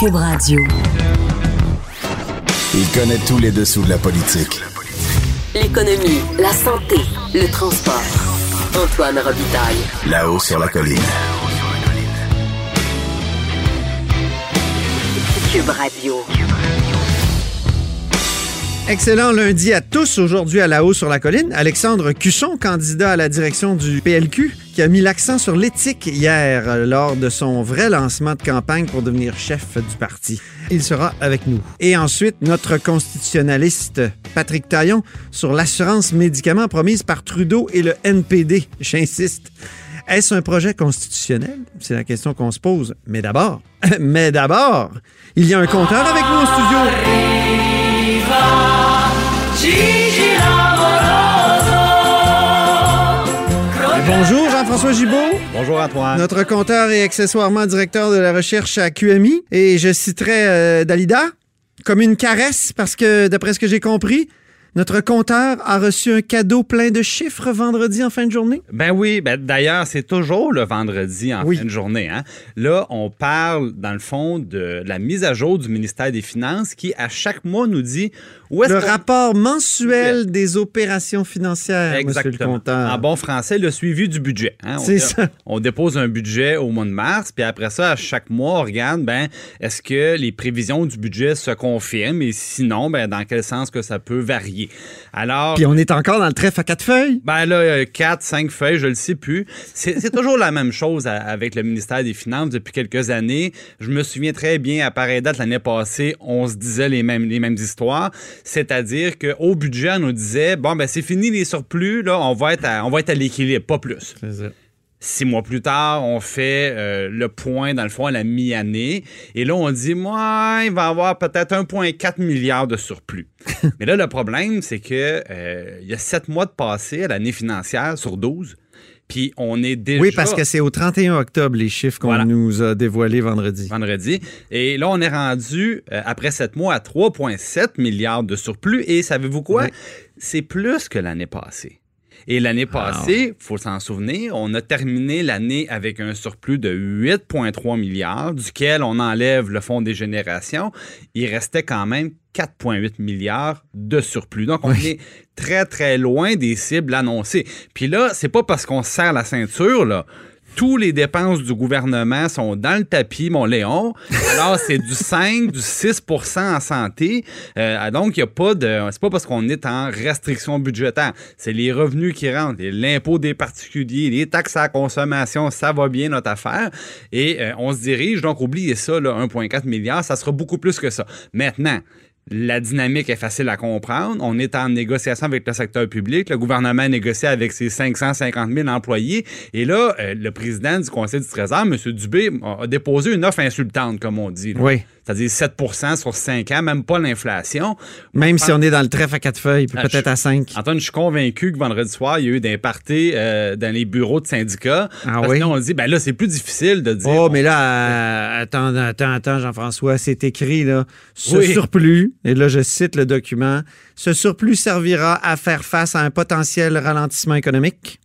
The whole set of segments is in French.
Cube Radio. Il connaît tous les dessous de la politique. L'économie, la santé, le transport. Antoine Robitaille. Là-haut sur la colline. Cube Radio. Excellent lundi à tous. Aujourd'hui à la haut sur la colline, Alexandre Cusson, candidat à la direction du PLQ, qui a mis l'accent sur l'éthique hier euh, lors de son vrai lancement de campagne pour devenir chef du parti. Il sera avec nous. Et ensuite, notre constitutionnaliste Patrick Taillon sur l'assurance médicaments promise par Trudeau et le NPD. J'insiste. Est-ce un projet constitutionnel? C'est la question qu'on se pose. Mais d'abord, mais d'abord, il y a un compteur avec nous au studio. Bonjour Jean-François Gibault. Bonjour Antoine. Notre compteur et accessoirement directeur de la recherche à QMI. Et je citerai euh, Dalida comme une caresse parce que, d'après ce que j'ai compris, notre compteur a reçu un cadeau plein de chiffres vendredi en fin de journée? Ben oui, ben d'ailleurs, c'est toujours le vendredi en Oui. fin de journée. Hein? Là, on parle, dans le fond, de la mise à jour du ministère des Finances qui, à chaque mois, nous dit où est-ce Le rapport mensuel des opérations financières, monsieur le Exactement. compteur. En bon français, le suivi du budget. hein. On- C'est ça. On dépose un budget au mois de mars, puis après ça, à chaque mois, on regarde, ben, est-ce que les prévisions du budget se confirment et sinon, ben, dans quel sens que ça peut varier. Alors, Puis on est encore dans le trèfle à quatre feuilles? Ben là, 4, 5 feuilles, je le sais plus. C'est toujours la même chose avec le ministère des Finances depuis quelques années. Je me souviens très bien, à pareille date, l'année passée, on se disait les mêmes, les mêmes histoires. C'est-à-dire qu'au budget, on nous disait, bon, ben c'est fini les surplus, là, on va être à, on va être à l'équilibre, pas plus. Six mois plus tard, on fait euh, le point, dans le fond, à la mi-année. Et là, on dit, moi, il va y avoir peut-être 1,4 milliard de surplus. Mais là, le problème, c'est que euh, il y a sept mois de passé à l'année financière sur 12. Puis on est déjà... Oui, parce que c'est au 31 octobre les chiffres qu'on Voilà. nous a dévoilés vendredi. vendredi. Et là, on est rendu, euh, après sept mois, à 3,7 milliards de surplus. Et savez-vous quoi? Oui. C'est plus que l'année passée. Et l'année passée, il faut s'en souvenir, on a terminé l'année avec un surplus de 8,3 milliards, duquel on enlève le fonds des générations. Il restait quand même 4,8 milliards de surplus. Donc, on est très, très loin des cibles annoncées. Puis là, c'est pas parce qu'on se serre la ceinture, là. Tous les dépenses du gouvernement sont dans le tapis, mon Léon. Alors, c'est du 5, du 6% en santé. Euh, donc, il n'y a pas de. C'est pas parce qu'on est en restriction budgétaire. C'est les revenus qui rentrent, l'impôt des particuliers, les taxes à la consommation, ça va bien notre affaire. Et euh, on se dirige, donc oubliez ça, là, 1,4 milliard, ça sera beaucoup plus que ça. Maintenant, la dynamique est facile à comprendre. On est en négociation avec le secteur public. Le gouvernement négocie avec ses 550 000 employés. Et là, euh, le président du Conseil du Trésor, M. Dubé, a déposé une offre insultante, comme on dit. Oui. C'est-à-dire 7 sur 5 ans, même pas l'inflation. Même si on est dans le trèfle à quatre feuilles, puis Ah, peut-être à cinq. Antoine, je suis convaincu que vendredi soir, il y a eu des parties euh, dans les bureaux de syndicats. Ah parce oui? que là, on dit, ben là, c'est plus difficile de dire. Oh, mais là, euh, attends, attends, attends, Jean-François, c'est écrit, là. Ce Oui. surplus, et là, je cite le document, ce surplus servira à faire face à un potentiel ralentissement économique,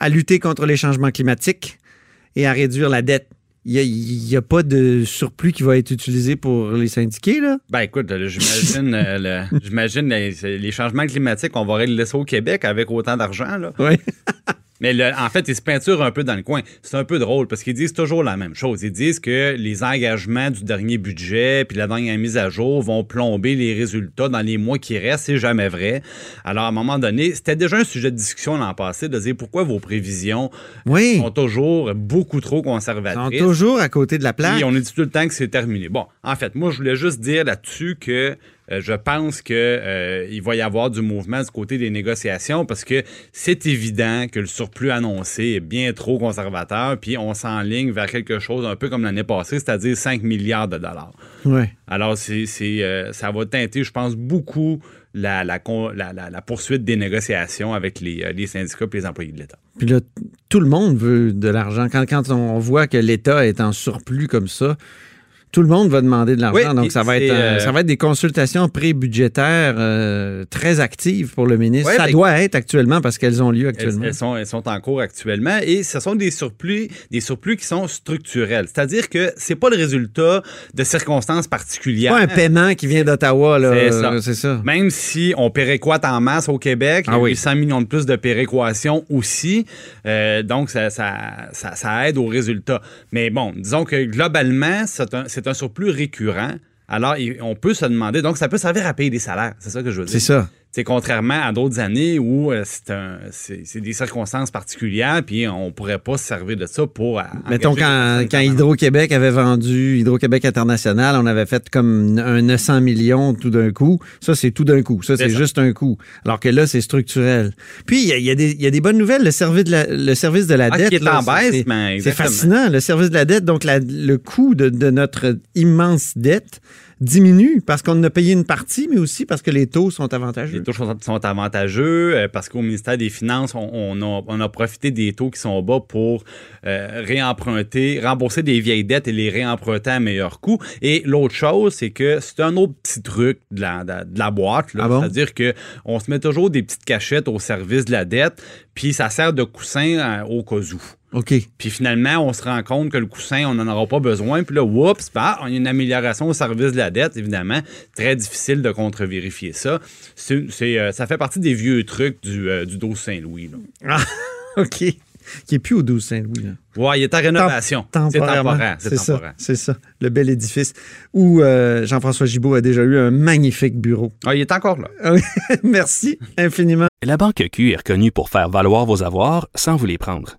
à lutter contre les changements climatiques et à réduire la dette. Il n'y a, pas de surplus qui va être utilisé pour les syndiqués, là? Ben écoute, j'imagine euh, le- les, les changements climatiques, on va régler ça au Québec avec autant d'argent. là. Oui. Mais le- en fait, ils se peinturent un peu dans le coin. C'est un peu drôle parce qu'ils disent toujours la même chose. Ils disent que les engagements du dernier budget puis la dernière mise à jour vont plomber les résultats dans les mois qui restent. C'est jamais vrai. Alors, à un moment donné, c'était déjà un sujet de discussion l'an passé de dire pourquoi vos prévisions Oui. sont toujours beaucoup trop Ils sont conservatrices. toujours à côté de la plaque. Puis on dit tout le temps que c'est terminé. Bon, en fait, moi, je voulais juste dire là-dessus que euh, je pense que euh, va y avoir du mouvement du côté des négociations parce que c'est évident que le surplus annoncé est bien trop conservateur, puis on s'enligne vers quelque chose un peu comme l'année passée, c'est-à-dire 5 milliards de dollars. Ouais. Alors, c'est, c'est, euh, ça va teinter, je pense, beaucoup la, la, poursuite des négociations avec les, les syndicats et les employés de l'État. Puis là, tout le monde veut de l'argent. Quand, quand on voit que l'État est en surplus comme ça, tout le monde va demander de l'argent. Oui, Donc, ça va, être, euh, euh, ça va être des consultations pré-budgétaires euh, très actives pour le ministre. Ouais, ça ben- doit être actuellement parce qu'elles ont lieu actuellement. elles sont, elles sont en cours actuellement et ce sont des surplus, des surplus qui sont structurels. C'est-à-dire que c'est pas le résultat de circonstances particulières. pas un paiement qui vient d'Ottawa. C'est ça. C'est ça. Même si on péréquate en masse au Québec, il y a oui. eu 100 millions de plus de péréquation aussi. Euh, donc, ça, ça, ça, ça aide au résultat. Mais bon, disons que globalement, c'est un, c'est un surplus récurrent. Alors, on peut se demander, donc ça peut servir à payer des salaires, c'est ça que je veux dire. C'est ça. C'est contrairement à d'autres années où euh, c'est des circonstances particulières, puis on pourrait pas se servir de ça pour. Mettons, quand, Hydro-Québec avait vendu Hydro-Québec International, on avait fait comme un 900 millions tout d'un coup. Ça, c'est tout d'un coup. Ça, c'est juste un coup. Alors que là, c'est structurel. Puis, il y a, il y a des- il y a des bonnes nouvelles. Le service de la, le service de la Ah, dette. qui est là, en c'est- baisse, mais C'est fascinant. Le service de la dette, donc la- le coût de, de notre immense dette diminue parce qu'on en a payé une partie, mais aussi parce que les taux sont avantageux. Les taux sont, sont avantageux euh, parce qu'au ministère des Finances, on, on a, on a profité des taux qui sont bas pour euh, réemprunter, rembourser des vieilles dettes et les réemprunter à meilleur coût. Et l'autre chose, c'est que c'est un autre petit truc de la, de, de la boîte. Ah bon? C'est-à-dire qu'on se met toujours des petites cachettes au service de la dette, puis ça sert de coussin euh, au cas où. OK. Puis finalement, on se rend compte que le coussin, on n'en aura pas besoin. Puis là, oups, bah, on a une amélioration au service de la dette, évidemment. Très difficile de contre-vérifier ça. C'est, c'est, euh, ça fait partie des vieux trucs du, euh, du 12 Saint-Louis. là. Ah, OK. Qui est plus au 12 Saint-Louis. là. Ouais, il est en rénovation. C'est Temporairement. temporaire. C'est, C'est ça, c'est ça. Le bel édifice où euh, Jean-François Gibault a déjà eu un magnifique bureau. Ah, il est encore là. Ah oui, Merci infiniment. La Banque Q est reconnue pour faire valoir vos avoirs sans vous les prendre.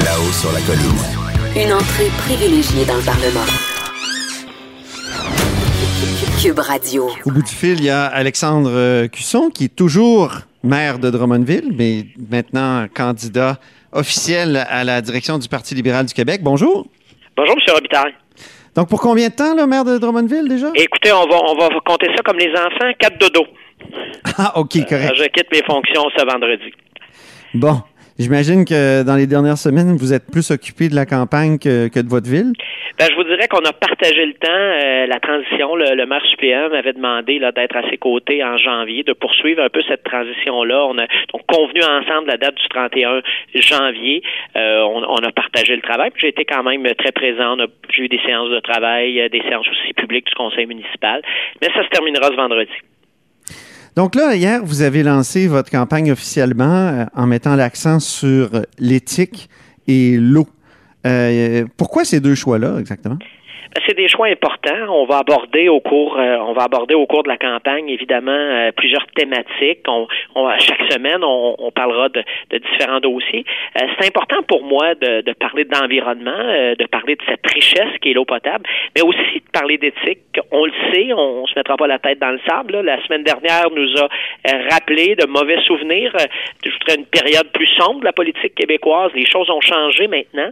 Là-haut sur la colline. Une entrée privilégiée dans le Parlement. Cube Radio. Au bout du fil, il y a Alexandre euh, Cusson, qui est toujours maire de Drummondville, mais maintenant candidat officiel à la direction du Parti libéral du Québec. Bonjour. Bonjour, M. Robitaille. Donc, pour combien de temps, le maire de Drummondville, déjà? Écoutez, on va, on va compter ça comme les enfants, quatre dodo. Ah, OK, correct. Je quitte mes fonctions ce vendredi. Bon, j'imagine que dans les dernières semaines, vous êtes plus occupé de la campagne que, que de votre ville? Ben, je vous dirais qu'on a partagé le temps, euh, la transition. Le, le maire suppléant m'avait demandé d'être à ses côtés en janvier, de poursuivre un peu cette transition-là. On a donc convenu ensemble la date du 31 janvier. Euh, on, on a partagé le travail. J'ai été quand même très présent. J'ai eu des séances de travail, euh, des séances aussi publiques du conseil municipal. Mais ça se terminera ce vendredi. Donc là, hier, vous avez lancé votre campagne officiellement euh, en mettant l'accent sur l'éthique et l'eau. Euh, pourquoi ces deux choix-là, exactement? C'est des choix importants. On va aborder au cours, euh, on va aborder au cours de la campagne évidemment euh, plusieurs thématiques. On, on- chaque semaine, on, on parlera de, de différents dossiers. Euh, c'est important pour moi de, de parler de l'environnement, euh, de parler de cette richesse qui est l'eau potable, mais aussi de parler d'éthique. On le sait, on, on se mettra pas la tête dans le sable. là. La semaine dernière nous a euh, rappelé de mauvais souvenirs. Euh, je voudrais une période plus sombre de la politique québécoise. Les choses ont changé maintenant.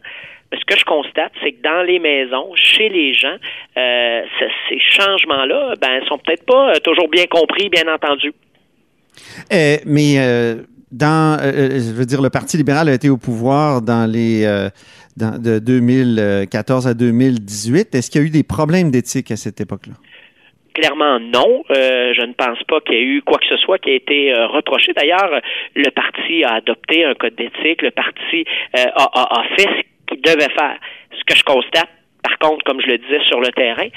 Ce que je constate, c'est que dans les maisons, chez les gens, euh, ce- ces changements-là, ben, sont peut-être pas euh, toujours bien compris, bien entendus. Euh, mais euh, dans, je veux dire, le Parti libéral a été au pouvoir dans les dans- de 2014 à 2018. Est-ce qu'il y a eu des problèmes d'éthique à cette époque-là? Clairement, non. Euh, je ne pense pas qu'il y ait eu quoi que ce soit qui a été euh, reproché. D'ailleurs, le parti a adopté un code d'éthique. Le parti euh, a, a- a fait ce qu'il devait faire. Ce que je constate, par contre, comme je le disais sur le terrain,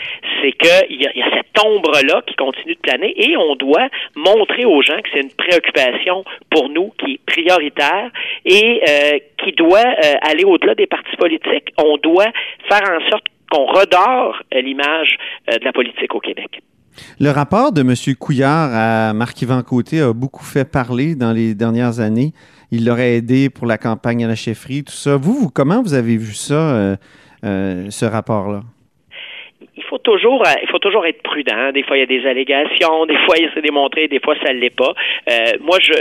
c'est qu'il y, a, cette ombre-là qui continue de planer et on doit montrer aux gens que c'est une préoccupation pour nous qui est prioritaire et euh, qui doit euh, aller au-delà des partis politiques. On doit faire en sorte qu'on redore euh, l'image de la politique au Québec. Le rapport de M. Couillard à Marc-Yvan Côté a beaucoup fait parler dans les dernières années. Il l'aurait aidé pour la campagne à la chefferie, tout ça. Vous, vous comment vous avez vu ça, euh, euh, ce rapport-là? Faut toujours, euh, il faut toujours être prudent. Des fois, il y a des allégations, des fois, il s'est démontré, des fois, ça ne l'est pas. Euh, moi, je,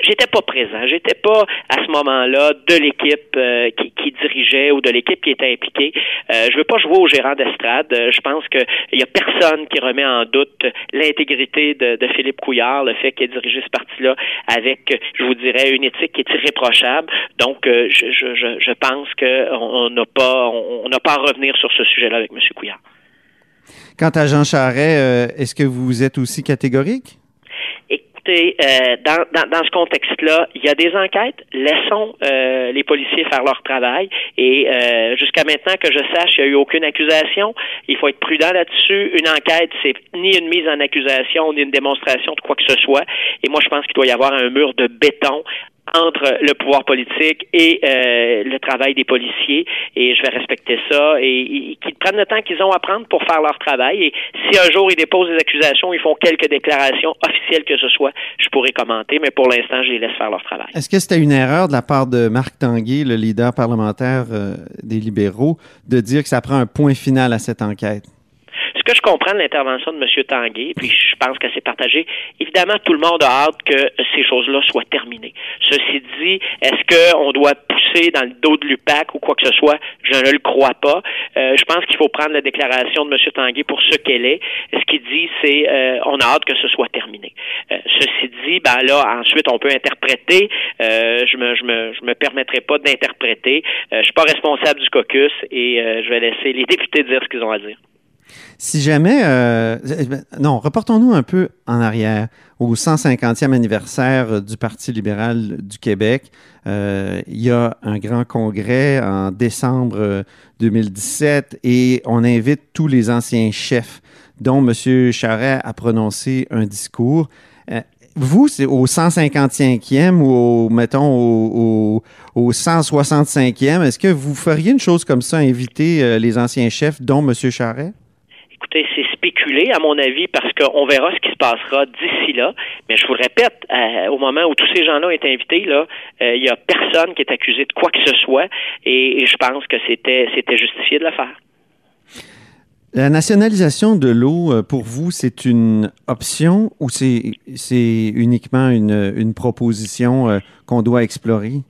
j'étais pas présent, j'étais pas à ce moment-là de l'équipe euh, qui, qui, dirigeait ou de l'équipe qui était impliquée. Euh, je veux pas jouer au gérant d'estrade. Euh, je pense que il y a personne qui remet en doute l'intégrité de, de, Philippe Couillard, le fait qu'il ait dirigé ce parti-là avec, je vous dirais, une éthique qui est irréprochable. Donc, je, je, je pense qu'on n'a pas, on n'a pas à revenir sur ce sujet-là avec M. Couillard. Quant à Jean Charret, euh, est-ce que vous êtes aussi catégorique? Écoutez, euh, dans, ce contexte-là, il y a des enquêtes. Laissons euh, les policiers faire leur travail. Et jusqu'à maintenant que je sache, il n'y a eu aucune accusation. Il faut être prudent là-dessus. Une enquête, c'est ni une mise en accusation, ni une démonstration de quoi que ce soit. Et moi, je pense qu'il doit y avoir un mur de béton entre le pouvoir politique et euh, le travail des policiers et je vais respecter ça et, qu'ils prennent le temps qu'ils ont à prendre pour faire leur travail et si un jour ils déposent des accusations, ils font quelques déclarations officielles que ce soit, je pourrais commenter, mais pour l'instant, je les laisse faire leur travail. Est-ce que c'était une erreur de la part de Marc Tanguay, le leader parlementaire euh, des libéraux, de dire que ça prend un point final à cette enquête? Ce que je comprends de l'intervention de M. Tanguay, puis je pense que c'est partagé, évidemment, tout le monde a hâte que ces choses-là soient terminées. Ceci dit, est-ce qu'on doit pousser dans le dos de l'UPAC ou quoi que ce soit? Je ne le crois pas. Euh, je pense qu'il faut prendre la déclaration de M. Tanguay pour ce qu'elle est. Ce qu'il dit, c'est euh, on a hâte que ce soit terminé. Euh, ceci dit, ben là, ensuite, on peut interpréter. Euh, je me, je me, je me permettrai pas d'interpréter. Euh, je suis pas responsable du caucus et je vais laisser les députés dire ce qu'ils ont à dire. Si jamais, euh, non, reportons-nous un peu en arrière au 150e anniversaire du Parti libéral du Québec. Euh, il y a un grand congrès en décembre 2017 et on invite tous les anciens chefs, dont M. Charret a prononcé un discours. Euh, vous, c'est au 155e ou au, mettons, au, au, au 165e, est-ce que vous feriez une chose comme ça, inviter euh, les anciens chefs, dont M. Charret? C'est spéculé, à mon avis, parce qu'on verra ce qui se passera d'ici là. Mais je vous le répète, euh, au moment où tous ces gens-là ont invités, là, il euh, n'y a personne qui est accusé de quoi que ce soit, et, je pense que c'était justifié de le faire. La nationalisation de l'eau, euh, pour vous, c'est une option ou c'est uniquement une proposition qu'on doit explorer?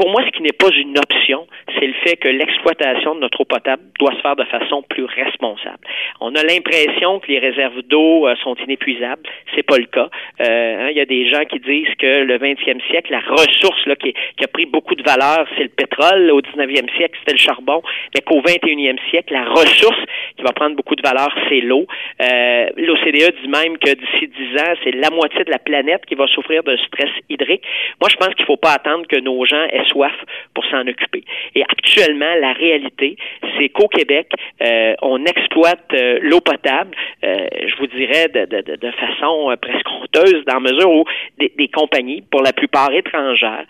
Pour moi, ce qui n'est pas une option, c'est le fait que l'exploitation de notre eau potable doit se faire de façon plus responsable. On a l'impression que les réserves d'eau euh, sont inépuisables. C'est pas le cas. Euh, hein, il y a des gens qui disent que le 20e siècle, la ressource là, qui, a pris beaucoup de valeur, c'est le pétrole. Au 19e siècle, c'était le charbon. Mais qu'au 21e siècle, la ressource qui va prendre beaucoup de valeur, c'est l'eau. Euh, L'OCDE dit même que d'ici 10 ans, c'est la moitié de la planète qui va souffrir de stress hydrique. Moi, je pense qu'il faut pas attendre que nos gens soif pour s'en occuper. Et actuellement, la réalité, c'est qu'au Québec, euh, on exploite euh, l'eau potable, euh, je vous dirais, de, de, de façon presque honteuse, dans mesure où des, des, compagnies, pour la plupart étrangères,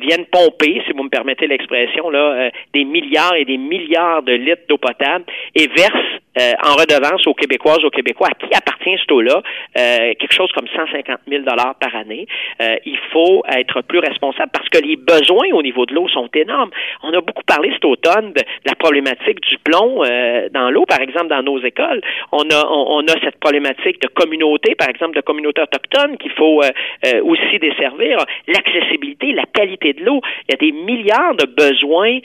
viennent pomper, si vous me permettez l'expression, là, des milliards et des milliards de litres d'eau potable et versent euh, en redevance aux Québécoises, aux Québécois, à qui appartient ce taux-là, euh, quelque chose comme 150 000 dollars par année. Euh, il faut être plus responsable parce que les besoins niveau de l'eau sont énormes. On a beaucoup parlé cet automne de la problématique du plomb euh, dans l'eau, par exemple, dans nos écoles. On a, on, a cette problématique de communauté, par exemple, de communautés autochtones qu'il faut euh, aussi desservir. L'accessibilité, la qualité de l'eau. Il y a des milliards de besoins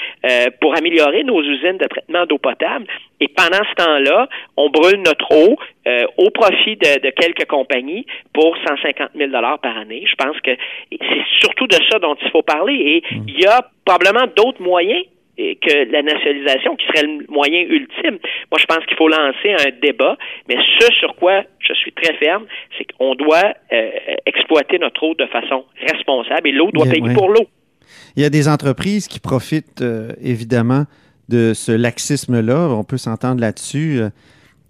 pour améliorer nos usines de traitement d'eau potable. Et pendant ce temps-là, on brûle notre eau euh, au profit de, de, quelques compagnies pour 150 000 dollars par année. Je pense que c'est surtout de ça dont il faut parler. Mmh. Il y a probablement d'autres moyens que la nationalisation qui serait le moyen ultime. Moi, je pense qu'il faut lancer un débat, mais ce sur quoi je suis très ferme, c'est qu'on doit euh, exploiter notre eau de façon responsable et l'eau doit payer ouais. pour l'eau. Il y a des entreprises qui profitent euh, évidemment de ce laxisme-là. On peut s'entendre là-dessus. Euh,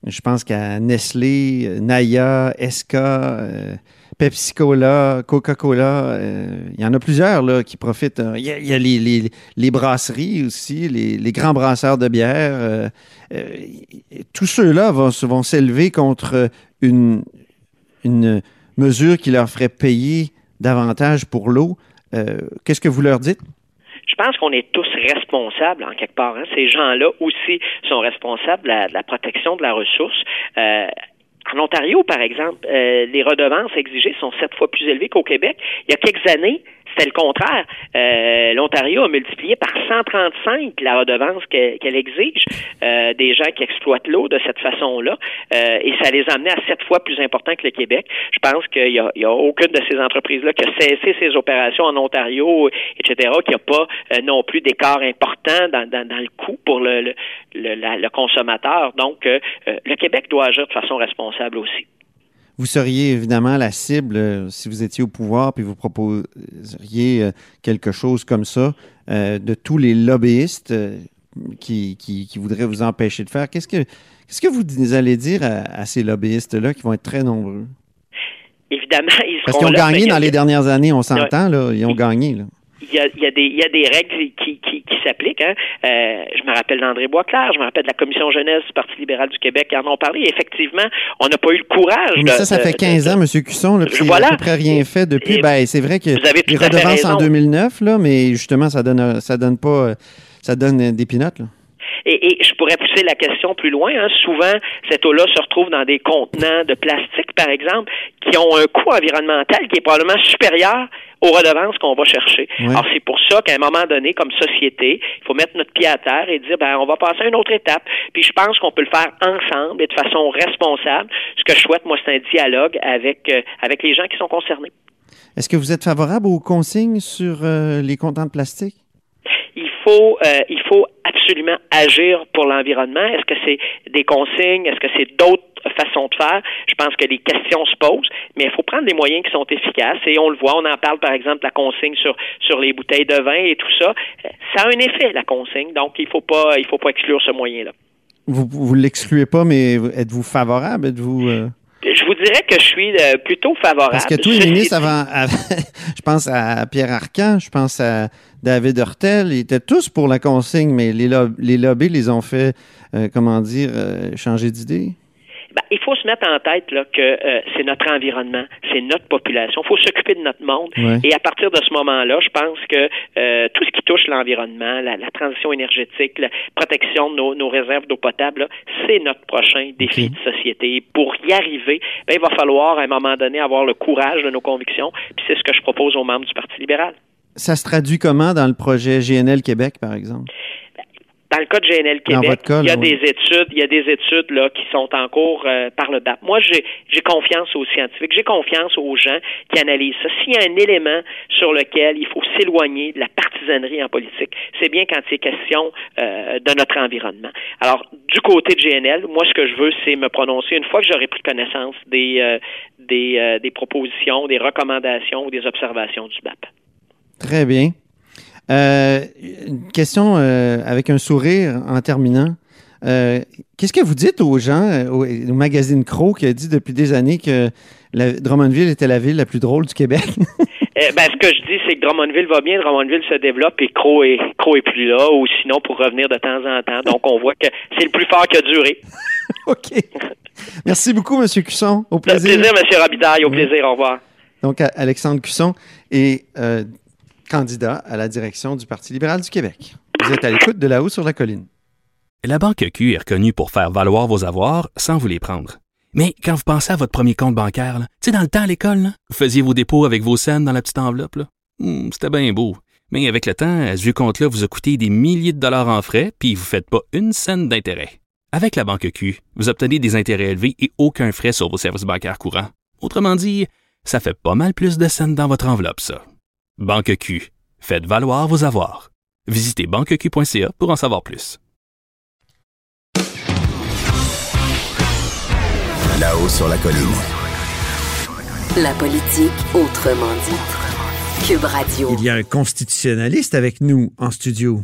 Je pense qu'à Nestlé, Naya, Esca, euh, Pepsi Cola, Coca-Cola, euh, il y en a plusieurs là, qui profitent. Euh, Il y a, les, brasseries aussi, les, grands brasseurs de bière. euh, euh, tous ceux-là vont, vont s'élever contre une, mesure qui leur ferait payer davantage pour l'eau. Qu'est-ce que vous leur dites? Je pense qu'on est tous responsables en quelque part. hein. Ces gens-là aussi sont responsables de la, protection de la ressource. En Ontario, par exemple, euh, les redevances exigées sont sept fois plus élevées qu'au Québec. Il y a quelques années, c'était le contraire. Euh, L'Ontario a multiplié par 135 la redevance que- qu'elle exige euh, des gens qui exploitent l'eau de cette façon-là, euh, et ça les a amenés à sept fois plus important que le Québec. Je pense qu'il n'y a, a aucune de ces entreprises-là qui a cessé ses opérations en Ontario, etc., qui n'a pas euh, non plus d'écart important dans, dans, dans le coût pour le, le, le- le consommateur. Donc, euh, euh, le Québec doit agir de façon responsable aussi. Vous seriez évidemment la cible euh, si vous étiez au pouvoir puis vous proposeriez euh, quelque chose comme ça euh, de tous les lobbyistes qui, qui, qui voudraient vous empêcher de faire. Qu'est-ce que, qu'est-ce que vous allez dire à, à ces lobbyistes-là qui vont être très nombreux? Évidemment, ils seront Parce qu'ils ont là, gagné dans les dernières années, on s'entend, là, ils ont gagné. Là. Il y a, il y a des, il y a des règles qui, qui, qui s'appliquent. Hein. Euh, je me rappelle d'André Boisclair, je me rappelle de la Commission jeunesse du Parti libéral du Québec qui en ont parlé. Effectivement, on n'a pas eu le courage. Mais de- ça, ça de- fait de- 15 de- ans, M. Cusson, là, puis Voilà. à peu près rien fait depuis. Et Ben, c'est vrai que vous avez les redevances en raison. 2009, là, mais justement, ça donne, ça donne pas, euh, ça donne des pinottes. Là. Et, et je pourrais pousser la question plus loin. Hein. Souvent, cette eau-là se retrouve dans des contenants de plastique, par exemple, qui ont un coût environnemental qui est probablement supérieur aux redevances qu'on va chercher. Alors, c'est pour ça qu'à un moment donné, comme société, il faut mettre notre pied à terre et dire, ben, on va passer à une autre étape. Puis je pense qu'on peut le faire ensemble et de façon responsable. Ce que je souhaite, moi, c'est un dialogue avec, euh, avec les gens qui sont concernés. Est-ce que vous êtes favorable aux consignes sur euh, les contenants de plastique? Il faut euh, il faut absolument agir pour l'environnement. Est-ce que c'est des consignes? Est-ce que c'est d'autres façons de faire? Je pense que les questions se posent, mais il faut prendre des moyens qui sont efficaces et on le voit. On en parle par exemple la consigne sur sur les bouteilles de vin et tout ça. Ça a un effet la consigne, donc il faut pas il faut pas exclure ce moyen-là. Vous vous l'excluez pas, mais êtes-vous favorable? Êtes-vous. euh, vous dirais que je suis euh, plutôt favorable. Parce que tous les ministres avant, avant- je pense à Pierre Arcan, je pense à David Hurtel, ils étaient tous pour la consigne, mais les, lob- les lobbies les ont fait, euh, comment dire, euh, changer d'idée? Ben, il faut se mettre en tête là, que euh, c'est notre environnement, c'est notre population. Il faut s'occuper de notre monde. Ouais. Et à partir de ce moment-là, je pense que euh, tout ce qui touche l'environnement, la, la transition énergétique, la protection de nos, nos réserves d'eau potable, c'est notre prochain défi de société. Pour y arriver, ben, il va falloir à un moment donné avoir le courage de nos convictions. Puis c'est ce que je propose aux membres du Parti libéral. Ça se traduit comment dans le projet GNL Québec, par exemple? Dans le cas de GNL Québec, il y a des études, il y a des études là qui sont en cours euh, par le BAP. Moi, j'ai j'ai confiance aux scientifiques, j'ai confiance aux gens qui analysent ça. S'il y a un élément sur lequel il faut s'éloigner de la partisanerie en politique, c'est bien quand il est question euh, de notre environnement. Alors, du côté de GNL, moi, ce que je veux, c'est me prononcer une fois que j'aurai pris connaissance des euh, des, euh, des propositions, des recommandations ou des observations du BAP. Très bien. Euh, une question euh, avec un sourire en terminant. Euh, Qu'est-ce que vous dites aux gens, au, au magazine Crow qui a dit depuis des années que la, Drummondville était la ville la plus drôle du Québec? Eh ben, ce que je dis, c'est que Drummondville va bien, Drummondville se développe et Crow est, Crow est plus là, ou sinon pour revenir de temps en temps. Donc, on voit que c'est le plus fort qui a duré. OK. Merci beaucoup, M. Cusson. Au plaisir. plaisir, M. Robitaille. Au plaisir. Au revoir. Donc, Alexandre Cusson euh, candidat à la direction du Parti libéral du Québec. Vous êtes à l'écoute de là-haut sur la colline. La Banque Q est reconnue pour faire valoir vos avoirs sans vous les prendre. Mais quand vous pensez à votre premier compte bancaire, tu sais, dans le temps à l'école, vous faisiez vos dépôts avec vos scènes dans la petite enveloppe. Hmm, C'était bien beau. Mais avec le temps, ce vieux compte-là vous a coûté des milliers de dollars en frais, puis vous ne faites pas une scène d'intérêt. Avec la Banque Q, vous obtenez des intérêts élevés et aucun frais sur vos services bancaires courants. Autrement dit, ça fait pas mal plus de scènes dans votre enveloppe, ça. Banque Q. Faites valoir vos avoirs. Visitez banqueq.ca pour en savoir plus. Là-haut sur la colline. La politique autrement dit. Cube Radio. Il y a un constitutionnaliste avec nous en studio.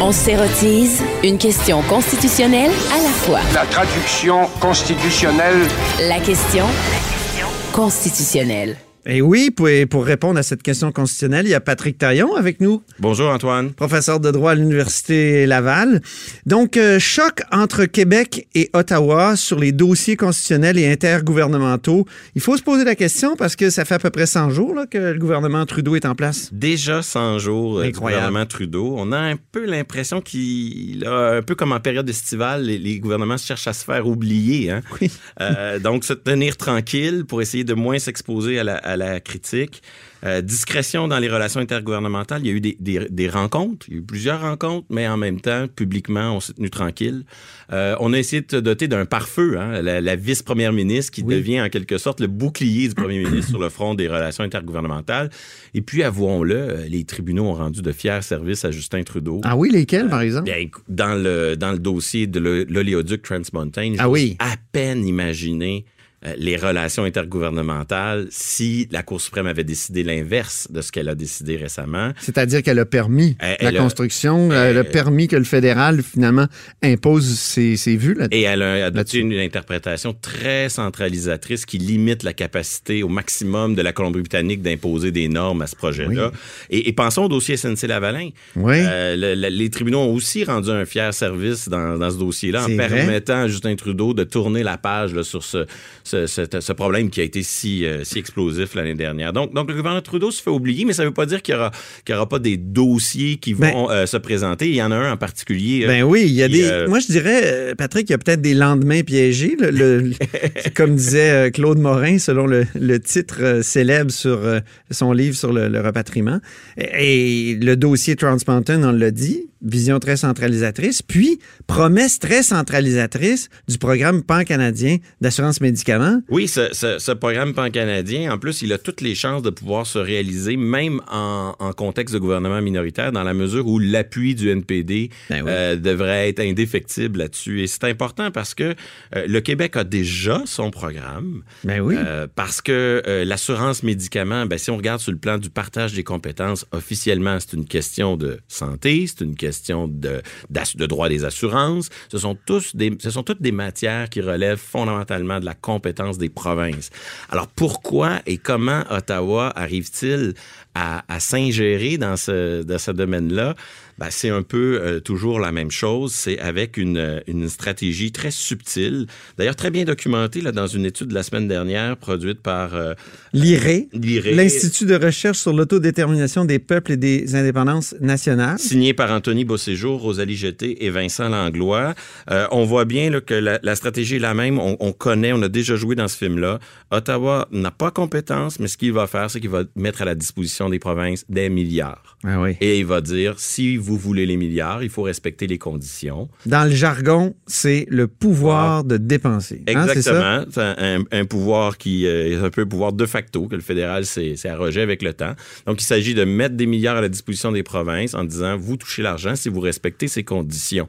On s'érotise une question constitutionnelle à la fois. La traduction constitutionnelle La question constitutionnelle. Et oui, pour, pour répondre à cette question constitutionnelle, il y a Patrick Taillon avec nous, Bonjour Antoine. professeur de droit à l'Université Laval. Donc, euh, choc entre Québec et Ottawa sur les dossiers constitutionnels et intergouvernementaux. Il faut se poser la question parce que ça fait à peu près 100 jours là, que le gouvernement Trudeau est en place. Déjà 100 jours euh, du gouvernement Trudeau. On a un peu l'impression qu'il a, un peu comme en période estivale, les, les gouvernements cherchent à se faire oublier. Hein? Oui. Euh, donc, se tenir tranquille pour essayer de moins s'exposer à la, à la critique. Euh, discrétion dans les relations intergouvernementales. Il y a eu des, des- des rencontres, il y a eu plusieurs rencontres, mais en même temps, publiquement, on s'est tenu tranquille. Euh, on a essayé de se doter d'un pare-feu, hein, la, la vice-première ministre qui devient en quelque sorte le bouclier du premier ministre sur le front des relations intergouvernementales. Et puis, avouons-le, euh, les tribunaux ont rendu de fiers services à Justin Trudeau. Ah oui, lesquels, par exemple? Bien, écou- dans le, dans le dossier de l'o- l'oléoduc Trans Mountain, Ah oui. à peine imaginer les relations intergouvernementales si la Cour suprême avait décidé l'inverse de ce qu'elle a décidé récemment. C'est-à-dire qu'elle a permis Elle- la elle a- construction, elle a permis que le fédéral, finalement, impose ses, ses vues. Là. Et elle a adopté une, interprétation très centralisatrice qui limite la capacité au maximum de la Colombie-Britannique d'imposer des normes à ce projet-là. Et, et pensons au dossier SNC-Lavalin. Oui. Euh, le- le- les tribunaux ont aussi rendu un fier service dans, dans ce dossier-là en vrai. permettant à Justin Trudeau de tourner la page là, sur ce, ce, ce- ce problème qui a été si, euh, si explosif l'année dernière. Donc, donc, le gouvernement Trudeau se fait oublier, mais ça ne veut pas dire qu'il n'y aura, aura pas des dossiers qui Ben- vont euh, se présenter. Il y en a un en particulier. euh, Ben oui, il y a qui, des. Moi, je dirais, Patrick, il y a peut-être des lendemains piégés. Le- le- comme disait Claude Morin, selon le, le titre célèbre sur son livre sur le. Et, et le dossier Trans Mountain, on l'a dit, vision très centralisatrice, puis promesse très centralisatrice du programme pan-canadien d'assurance médicaments. Oui, ce, ce- ce programme pan-canadien, en plus, il a toutes les chances de pouvoir se réaliser, même en, en contexte de gouvernement minoritaire, dans la mesure où l'appui du NPD Ben oui. euh, devrait être indéfectible là-dessus. Et c'est important parce que euh, le Québec a déjà son programme. Ben oui. Euh, parce que l'assurance médicaments, ben, si on regarde sur le plan du partage des compétences, officiellement, c'est une question de santé, c'est une question de, de droit des assurances. Ce sont, tous des, ce sont toutes des matières qui relèvent fondamentalement de la compétence des provinces. Alors, pourquoi et comment Ottawa arrive-t-il à, à s'ingérer dans ce, dans ce domaine-là? Ben, c'est un peu euh, toujours la même chose. C'est avec une, une stratégie très subtile, d'ailleurs très bien documentée là, dans une étude de la semaine dernière produite par euh, L'IRE, l'IRE, l'Institut de recherche sur l'autodétermination des peuples et des indépendances nationales. signé par Anthony Beauséjour, Rosalie Jeté et Vincent Langlois. Euh, on voit bien là, que la, la stratégie est la même. On, on connaît, on a déjà joué dans ce film-là. Ottawa n'a pas compétence, mais ce qu'il va faire, c'est qu'il va mettre à la disposition des provinces des milliards. Ah oui. Et il va dire, si vous voulez les milliards, il faut respecter les conditions. Dans le jargon, c'est le pouvoir de dépenser. Hein? Exactement. C'est un, un pouvoir qui euh, est un peu un pouvoir de facto que le fédéral s'est s'est arrogé avec le temps. Donc, il s'agit de mettre des milliards à la disposition des provinces en disant, vous touchez l'argent si vous respectez ces conditions.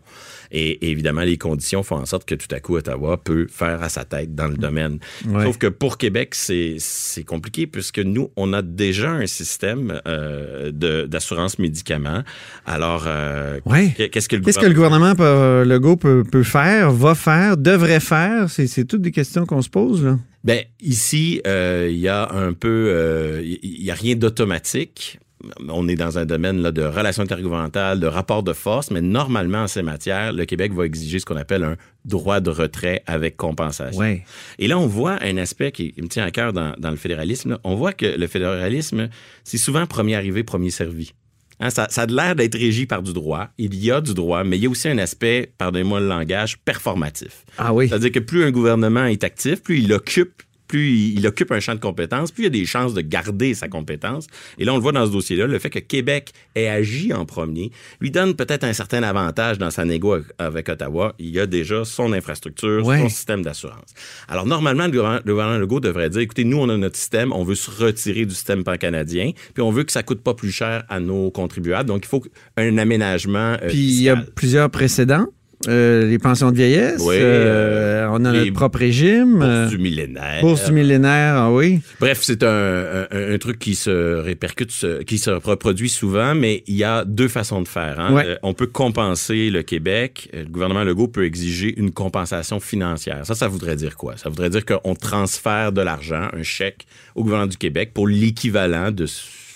Et, et évidemment, les conditions font en sorte que tout à coup, Ottawa peut faire à sa tête dans le domaine. Ouais. Sauf que pour Québec, c'est compliqué puisque nous, on a déjà un système euh, d'assurance médicaments. Alors, euh, Ouais. qu'est-ce que le que le gouvernement peut- Legault peut, peut faire, va faire, devrait faire? C'est toutes des questions qu'on se pose. Là. Ben ici, euh, il y a un peu, euh, il y, a rien d'automatique. On est dans un domaine là, de relations intergouvernementales, de rapports de force, mais normalement en ces matières, le Québec va exiger ce qu'on appelle un droit de retrait avec compensation. Ouais. Et là, on voit un aspect qui me tient à cœur dans, dans le fédéralisme. là. On voit que le fédéralisme, c'est souvent premier arrivé, premier servi. Hein, ça, ça a l'air d'être régi par du droit. Il y a du droit, mais il y a aussi un aspect, pardonnez-moi le langage, performatif. Ah oui. C'est-à-dire que plus un gouvernement est actif, plus il occupe plus il, il occupe un champ de compétences, plus il y a des chances de garder sa compétence. Et là, on le voit dans ce dossier-là, le fait que Québec ait agi en premier lui donne peut-être un certain avantage dans sa négo avec, Ottawa. Il y a déjà son infrastructure, Ouais. son système d'assurance. Alors, normalement, le gouvernement, le gouvernement Legault devrait dire, écoutez, nous, on a notre système, on veut se retirer du système pan-canadien, puis on veut que ça coûte pas plus cher à nos contribuables. Donc, il faut un aménagement euh, Puis il y a plusieurs précédents. Euh, les pensions de vieillesse. Oui, euh, on a notre propre régime. euh, Bourse du millénaire. bourse du millénaire, ah oui. Bref, c'est un, un- un truc qui se répercute, qui se reproduit souvent, mais il y a deux façons de faire. hein. Ouais. Euh, on peut compenser le Québec. Euh, Le gouvernement Legault peut exiger une compensation financière. Ça, ça voudrait dire quoi? Ça voudrait dire qu'on transfère de l'argent, un chèque, au gouvernement du Québec pour l'équivalent de,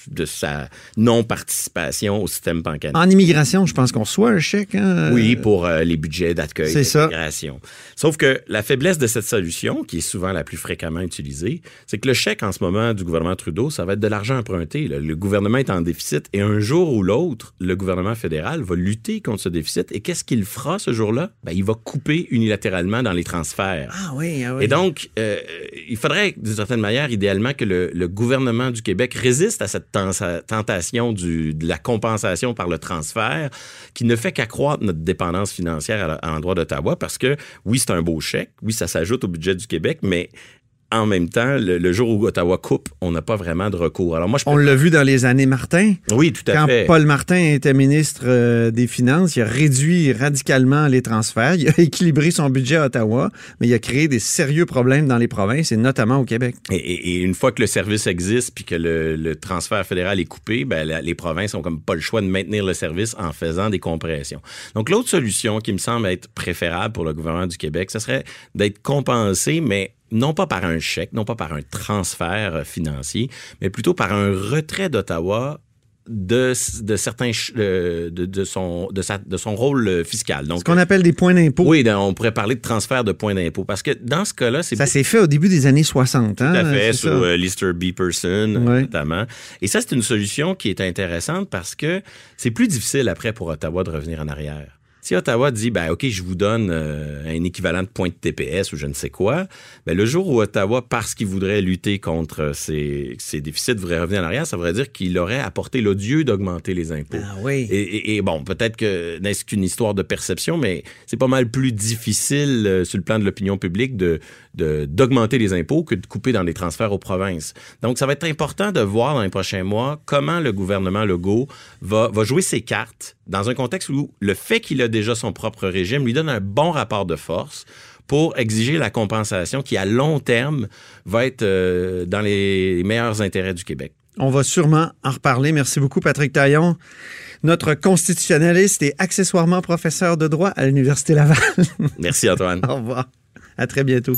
de sa non-participation au système bancaire. En immigration, je pense qu'on reçoit un chèque. hein? Oui, pour euh, les budgets d'accueil, C'est ça. d'immigration. Sauf que la faiblesse de cette solution, qui est souvent la plus fréquemment utilisée, c'est que le chèque en ce moment du gouvernement Trudeau, ça va être de l'argent emprunté. là. Le gouvernement est en déficit et un jour ou l'autre, le gouvernement fédéral va lutter contre ce déficit. Et qu'est-ce qu'il fera ce jour-là? Ben, il va couper unilatéralement dans les transferts. Ah oui, ah oui. Et donc, euh, il faudrait, d'une certaine manière, idéalement, que le, le gouvernement du Québec résiste à cette tentation du, de la compensation par le transfert, qui ne fait qu'accroître notre dépendance financière à, l'endroit d'Ottawa, parce que oui, c'est un beau chèque, oui, ça s'ajoute au budget du Québec, mais en même temps, le, le jour où Ottawa coupe, on n'a pas vraiment de recours. Alors moi, je On l'a vu dans les années Martin. Oui, tout à Quand fait. Paul Martin était ministre euh, des Finances, il a réduit radicalement les transferts. Il a équilibré son budget à Ottawa, mais il a créé des sérieux problèmes dans les provinces et notamment au Québec. Et, et- et une fois que le service existe puis que le, le transfert fédéral est coupé, ben, la- les provinces ont comme pas le choix de maintenir le service en faisant des compressions. Donc l'autre solution qui me semble être préférable pour le gouvernement du Québec, ce serait d'être compensé, mais non pas par un chèque, non pas par un transfert euh, financier, mais plutôt par un retrait d'Ottawa de, de certains euh, de, de son de, sa- de son rôle euh, fiscal. Donc Ce qu'on appelle des points d'impôt. oui, on pourrait parler de transfert de points d'impôt parce que dans ce cas-là, c'est Ça s'est fait au début des années 60. Hein? tout à fait, sous euh, Lister B. Person, Ouais. notamment. Et ça, c'est une solution qui est intéressante parce que c'est plus difficile après pour Ottawa de revenir en arrière. Si Ottawa dit, ben, OK, je vous donne euh, un équivalent de point de TPS ou je ne sais quoi, ben, le jour où Ottawa, parce qu'il voudrait lutter contre ses, ses déficits, voudrait revenir en arrière, ça voudrait dire qu'il aurait apporté l'odieux d'augmenter les impôts. Ah oui. Et, et- et bon, peut-être que n'est-ce qu'une histoire de perception, mais c'est pas mal plus difficile euh, sur le plan de l'opinion publique de- d'augmenter les impôts que de couper dans les transferts aux provinces. Donc, ça va être important de voir dans les prochains mois comment le gouvernement Legault va, va jouer ses cartes dans un contexte où le fait qu'il a déjà son propre régime lui donne un bon rapport de force pour exiger la compensation qui, à long terme, va être euh, dans les meilleurs intérêts du Québec. On va sûrement en reparler. Merci beaucoup, Patrick Taillon, notre constitutionnaliste et accessoirement professeur de droit à l'Université Laval. Merci, Antoine. Au revoir. À très bientôt.